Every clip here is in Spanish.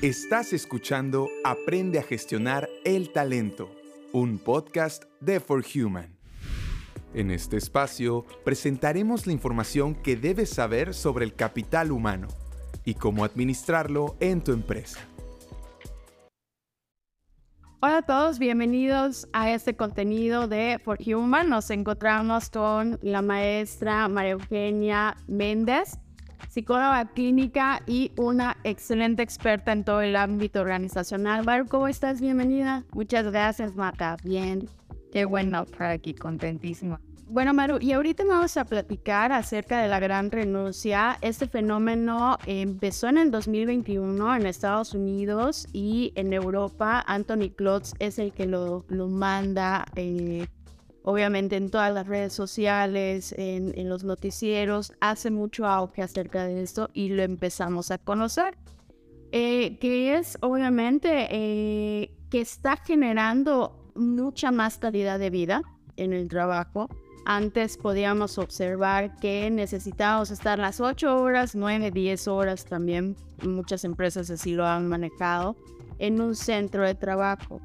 Estás escuchando Aprende a gestionar el talento, un podcast de For Human. En este espacio presentaremos la información que debes saber sobre el capital humano y cómo administrarlo en tu empresa. Hola a todos, bienvenidos a este contenido de For Human. Nos encontramos con la maestra María Eugenia Méndez, psicóloga clínica y una excelente experta en todo el ámbito organizacional. Maru, ¿cómo estás? Bienvenida. Muchas gracias, Marta. Bien. Qué bueno estar aquí, contentísima. Bueno, Maru, y ahorita vamos a platicar acerca de la gran renuncia. Este fenómeno empezó en el 2021 en Estados Unidos y en Europa. Anthony Klotz es el que lo, lo manda, eh, obviamente, en todas las redes sociales, en, los noticieros. Hace mucho auge acerca de esto y lo empezamos a conocer. Eh, que es, obviamente, eh, que está generando mucha más calidad de vida en el trabajo antes podíamos observar que necesitábamos estar las 8 horas, 9, 10 horas también, muchas empresas así lo han manejado, en un centro de trabajo.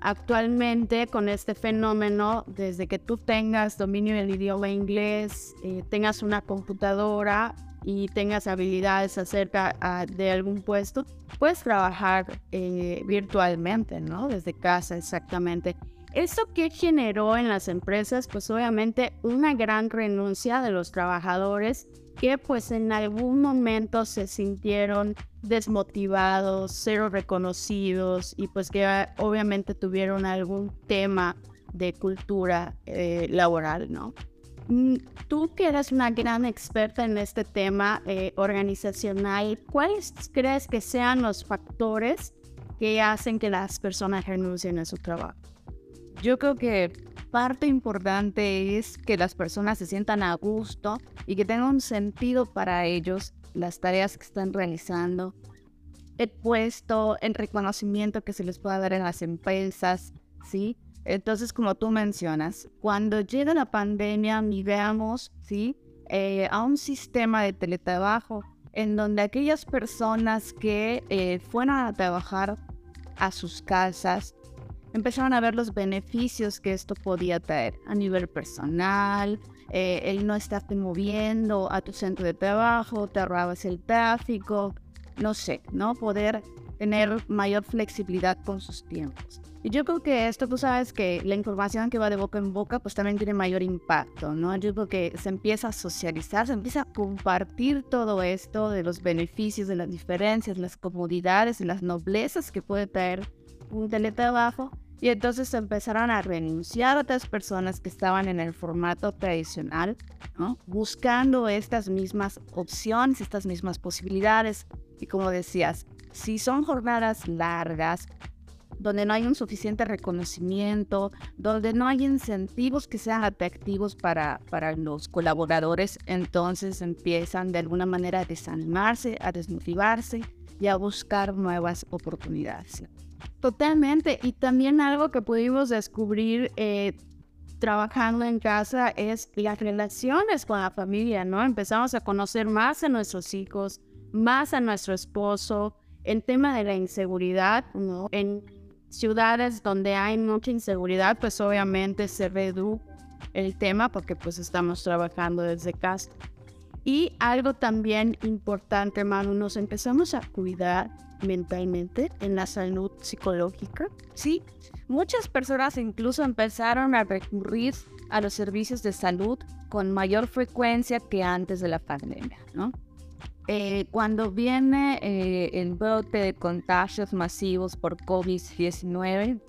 Actualmente con este fenómeno, desde que tú tengas dominio del idioma inglés, eh, tengas una computadora y tengas habilidades acerca uh, de algún puesto, puedes trabajar eh, virtualmente, ¿no? Desde casa exactamente. ¿Eso qué generó en las empresas? Pues obviamente una gran renuncia de los trabajadores que pues en algún momento se sintieron desmotivados, cero reconocidos y pues que obviamente tuvieron algún tema de cultura eh, laboral, ¿no? Mm, tú que eres una gran experta en este tema eh, organizacional, ¿cuáles crees que sean los factores que hacen que las personas renuncien a su trabajo? Yo creo que parte importante es que las personas se sientan a gusto y que tengan sentido para ellos las tareas que están realizando, el puesto, el reconocimiento que se les pueda dar en las empresas, ¿sí? Entonces, como tú mencionas, cuando llega la pandemia y veamos, ¿sí? Eh, a un sistema de teletrabajo en donde aquellas personas que eh, fueron a trabajar a sus casas empezaron a ver los beneficios que esto podía traer a nivel personal, eh, el no estarte moviendo a tu centro de trabajo, te ahorrabas el tráfico, no sé, ¿no? Poder tener mayor flexibilidad con sus tiempos. Y yo creo que esto, tú sabes que la información que va de boca en boca, pues también tiene mayor impacto, ¿no? Yo creo que se empieza a socializar, se empieza a compartir todo esto de los beneficios, de las diferencias, las comodidades, las noblezas que puede traer un teletrabajo y entonces empezaron a renunciar a otras personas que estaban en el formato tradicional, buscando estas mismas opciones, estas mismas posibilidades. Y como decías, si son jornadas largas, donde no hay un suficiente reconocimiento, donde no hay incentivos que sean atractivos para, para los colaboradores, entonces empiezan de alguna manera a desanimarse, a desmotivarse y a buscar nuevas oportunidades. Totalmente. Y también algo que pudimos descubrir eh, trabajando en casa es las relaciones con la familia, ¿no? Empezamos a conocer más a nuestros hijos, más a nuestro esposo, el tema de la inseguridad, ¿no? En ciudades donde hay mucha inseguridad, pues obviamente se reduce el tema porque pues estamos trabajando desde casa. Y algo también importante, hermano, nos empezamos a cuidar mentalmente en la salud psicológica. Sí, muchas personas incluso empezaron a recurrir a los servicios de salud con mayor frecuencia que antes de la pandemia, ¿no? Eh, cuando viene eh, el brote de contagios masivos por COVID-19,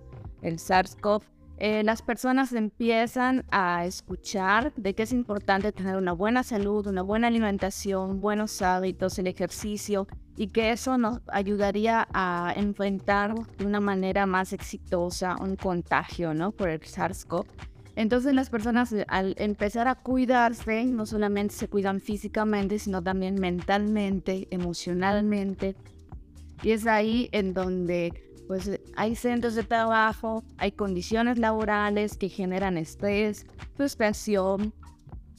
el SARS-CoV, eh, las personas empiezan a escuchar de que es importante tener una buena salud, una buena alimentación, buenos hábitos, el ejercicio y que eso nos ayudaría a enfrentar de una manera más exitosa un contagio, ¿no? Por el SARS-CoV. Entonces las personas eh, al empezar a cuidarse, no solamente se cuidan físicamente, sino también mentalmente, emocionalmente. Y es ahí en donde pues hay centros de trabajo, hay condiciones laborales que generan estrés, frustración,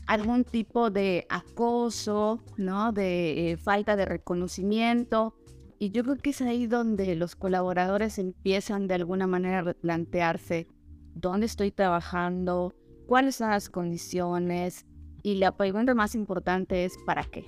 algún tipo de acoso, ¿no? De eh, falta de reconocimiento. Y yo creo que es ahí donde los colaboradores empiezan de alguna manera a replantearse dónde estoy trabajando, cuáles son las condiciones y la pregunta más importante es ¿para qué?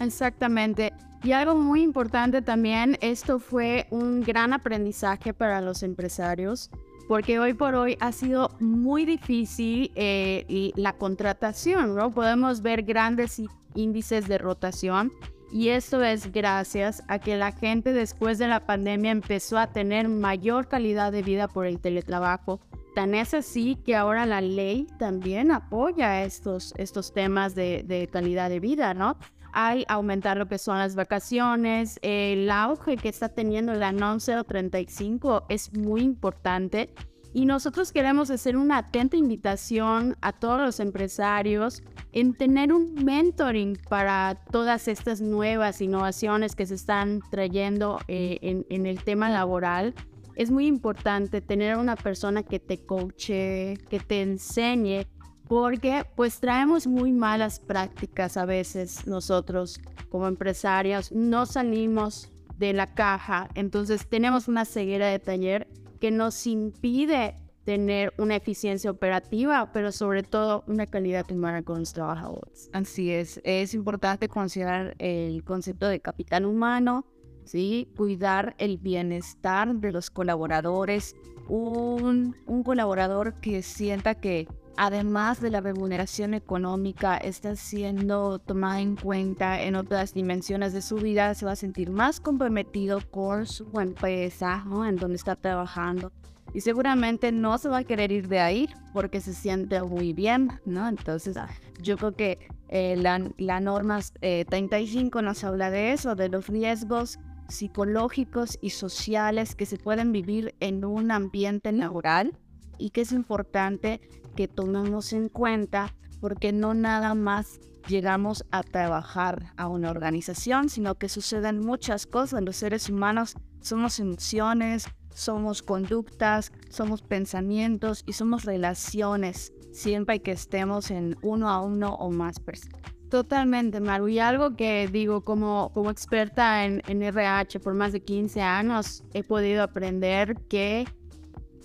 Exactamente. Y algo muy importante también, esto fue un gran aprendizaje para los empresarios, porque hoy por hoy ha sido muy difícil eh, la contratación, ¿no? Podemos ver grandes índices de rotación y esto es gracias a que la gente después de la pandemia empezó a tener mayor calidad de vida por el teletrabajo. Tan es así que ahora la ley también apoya estos, estos temas de, de calidad de vida, ¿no? Hay aumentar lo que son las vacaciones. El auge que está teniendo la NOM 035 es muy importante. Y nosotros queremos hacer una atenta invitación a todos los empresarios en tener un mentoring para todas estas nuevas innovaciones que se están trayendo eh, en, en, el tema laboral. Es muy importante tener una persona que te coache, que te enseñe porque pues traemos muy malas prácticas a veces nosotros como empresarios, no salimos de la caja, entonces tenemos una ceguera de taller que nos impide tener una eficiencia operativa, pero sobre todo una calidad humana con los trabajadores. Así es, es importante considerar el concepto de capital humano, ¿sí? cuidar el bienestar de los colaboradores, un, un colaborador que sienta que además de la remuneración económica, está siendo tomada en cuenta en otras dimensiones de su vida, se va a sentir más comprometido con su empresa, ¿no? En donde está trabajando. Y seguramente no se va a querer ir de ahí porque se siente muy bien, ¿no? Entonces, yo creo que eh, la, la, norma 35 eh, nos habla de eso, de los riesgos psicológicos y sociales que se pueden vivir en un ambiente laboral y que es importante que tomemos en cuenta porque no nada más llegamos a trabajar a una organización, sino que suceden muchas cosas. Los seres humanos somos emociones, somos conductas, somos pensamientos y somos relaciones, siempre que estemos en uno a uno o más personas. Totalmente, Maru. Y algo que digo como, como experta en, en RH por más de 15 años, he podido aprender que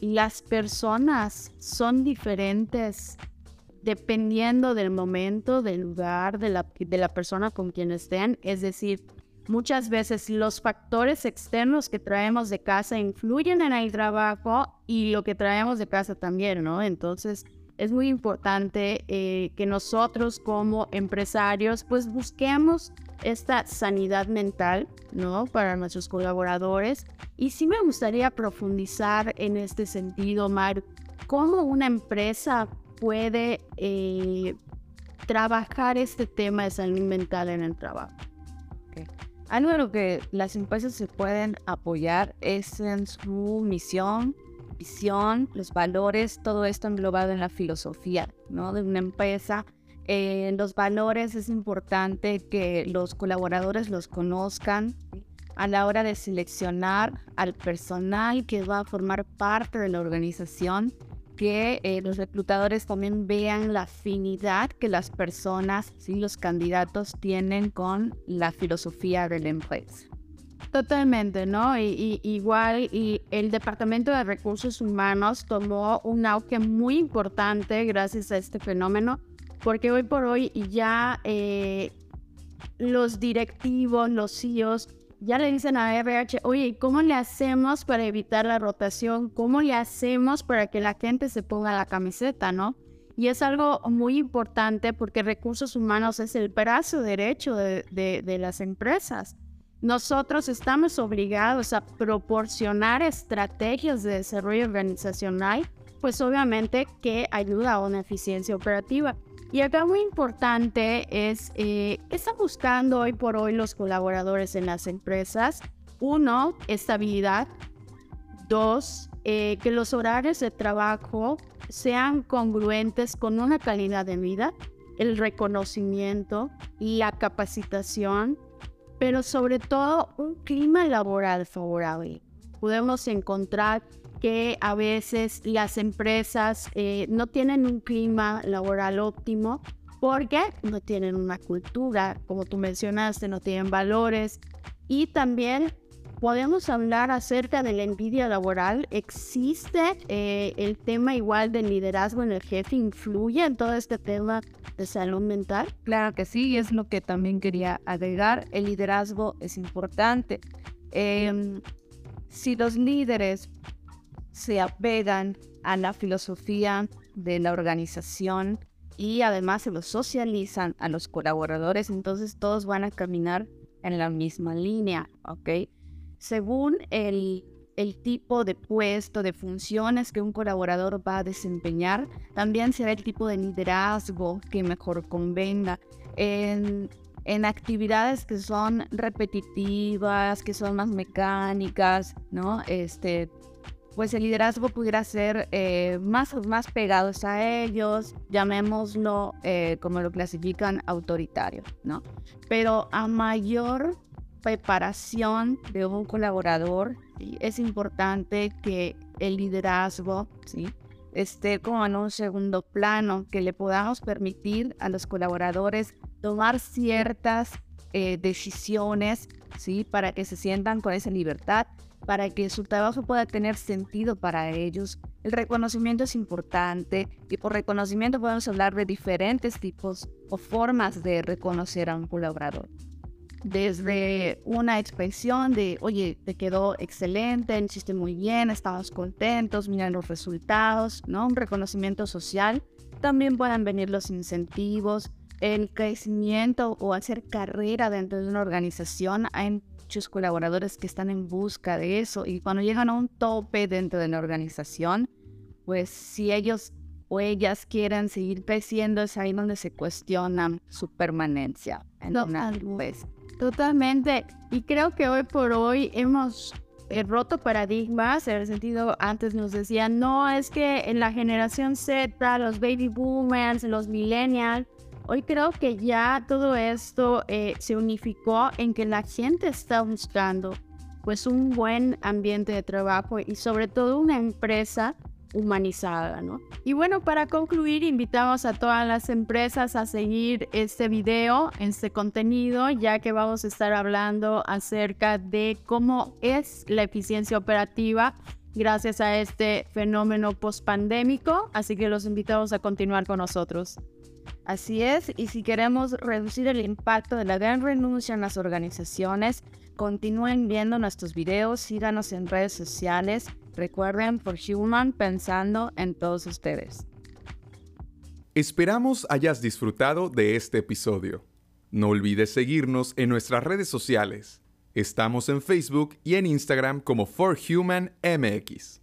las personas son diferentes dependiendo del momento, del lugar, de la, de la persona con quien estén. Es decir, muchas veces los factores externos que traemos de casa influyen en el trabajo y lo que traemos de casa también, ¿no? Entonces, es muy importante eh, que nosotros como empresarios pues busquemos esta sanidad mental, ¿no? Para nuestros colaboradores. Y sí me gustaría profundizar en este sentido, Mar, cómo una empresa puede eh, trabajar este tema de salud mental en el trabajo. Algo en lo que las empresas se pueden apoyar es en su misión, visión, los valores, todo esto englobado en la filosofía ¿no? de una empresa. En los valores es importante que los colaboradores los conozcan a la hora de seleccionar al personal que va a formar parte de la organización, que eh, los reclutadores también vean la afinidad que las personas, ¿sí? los candidatos tienen con la filosofía de la empresa. Totalmente, ¿no? Y, igual, y el Departamento de Recursos Humanos tomó un auge muy importante gracias a este fenómeno, porque hoy por hoy ya eh, los directivos, los CEOs, ya le dicen a RH, oye, ¿cómo le hacemos para evitar la rotación? ¿Cómo le hacemos para que la gente se ponga la camiseta, no? Y es algo muy importante porque recursos humanos es el brazo derecho de las empresas. Nosotros estamos obligados a proporcionar estrategias de desarrollo organizacional, pues obviamente que ayuda a una eficiencia operativa. Y acá muy importante es, eh, ¿qué están buscando hoy por hoy los colaboradores en las empresas? Uno, estabilidad. Dos, eh, que los horarios de trabajo sean congruentes con una calidad de vida, el reconocimiento, la capacitación pero sobre todo un clima laboral favorable. Podemos encontrar que a veces las empresas eh, no tienen un clima laboral óptimo porque no tienen una cultura, como tú mencionaste, no tienen valores y también podemos hablar acerca de la envidia laboral. ¿Existe eh, el tema igual del liderazgo en el jefe? ¿Influye en todo este tema de salud mental? Claro que sí, y es lo que también quería agregar. El liderazgo es importante. Em, si los líderes se apegan a la filosofía de la organización y además se lo socializan a los colaboradores, entonces todos van a caminar en la misma línea, ¿ok? Según el, tipo de puesto, de funciones que un colaborador va a desempeñar, también será el tipo de liderazgo que mejor convenga. En, en actividades que son repetitivas, que son más mecánicas, ¿no? Este, pues el liderazgo pudiera ser eh, más, más pegados a ellos, llamémoslo eh, como lo clasifican autoritario, ¿no? Pero a mayor preparación de un colaborador, es importante que el liderazgo, ¿sí? esté como en un segundo plano, que le podamos permitir a los colaboradores tomar ciertas eh, decisiones, ¿sí? Para que se sientan con esa libertad para que su trabajo pueda tener sentido para ellos. El reconocimiento es importante y por reconocimiento podemos hablar de diferentes tipos o formas de reconocer a un colaborador. Desde una expresión de, oye, te quedó excelente, hiciste muy bien, estamos contentos, miren los resultados, ¿no? Un reconocimiento social. También pueden venir los incentivos, el crecimiento o hacer carrera dentro de una organización. Hay muchos colaboradores que están en busca de eso y cuando llegan a un tope dentro de la organización, pues si ellos o ellas quieren seguir creciendo, es ahí donde se cuestionan su permanencia en una empresa. Totalmente. Y creo que hoy por hoy hemos eh, roto paradigmas, en el sentido, antes nos decían, no, es que en la generación Z, los baby boomers, los millennials, Hoy creo que ya todo esto eh, se unificó en que la gente está buscando pues un buen ambiente de trabajo y sobre todo una empresa humanizada, ¿no? Y bueno, para concluir, invitamos a todas las empresas a seguir este video, este contenido, ya que vamos a estar hablando acerca de cómo es la eficiencia operativa gracias a este fenómeno post-pandémico, así que los invitamos a continuar con nosotros. Así es, y si queremos reducir el impacto de la gran renuncia en las organizaciones, continúen viendo nuestros videos, síganos en redes sociales, recuerden For Human pensando en todos ustedes. Esperamos hayas disfrutado de este episodio. No olvides seguirnos en nuestras redes sociales. Estamos en Facebook y en Instagram como For Human MX.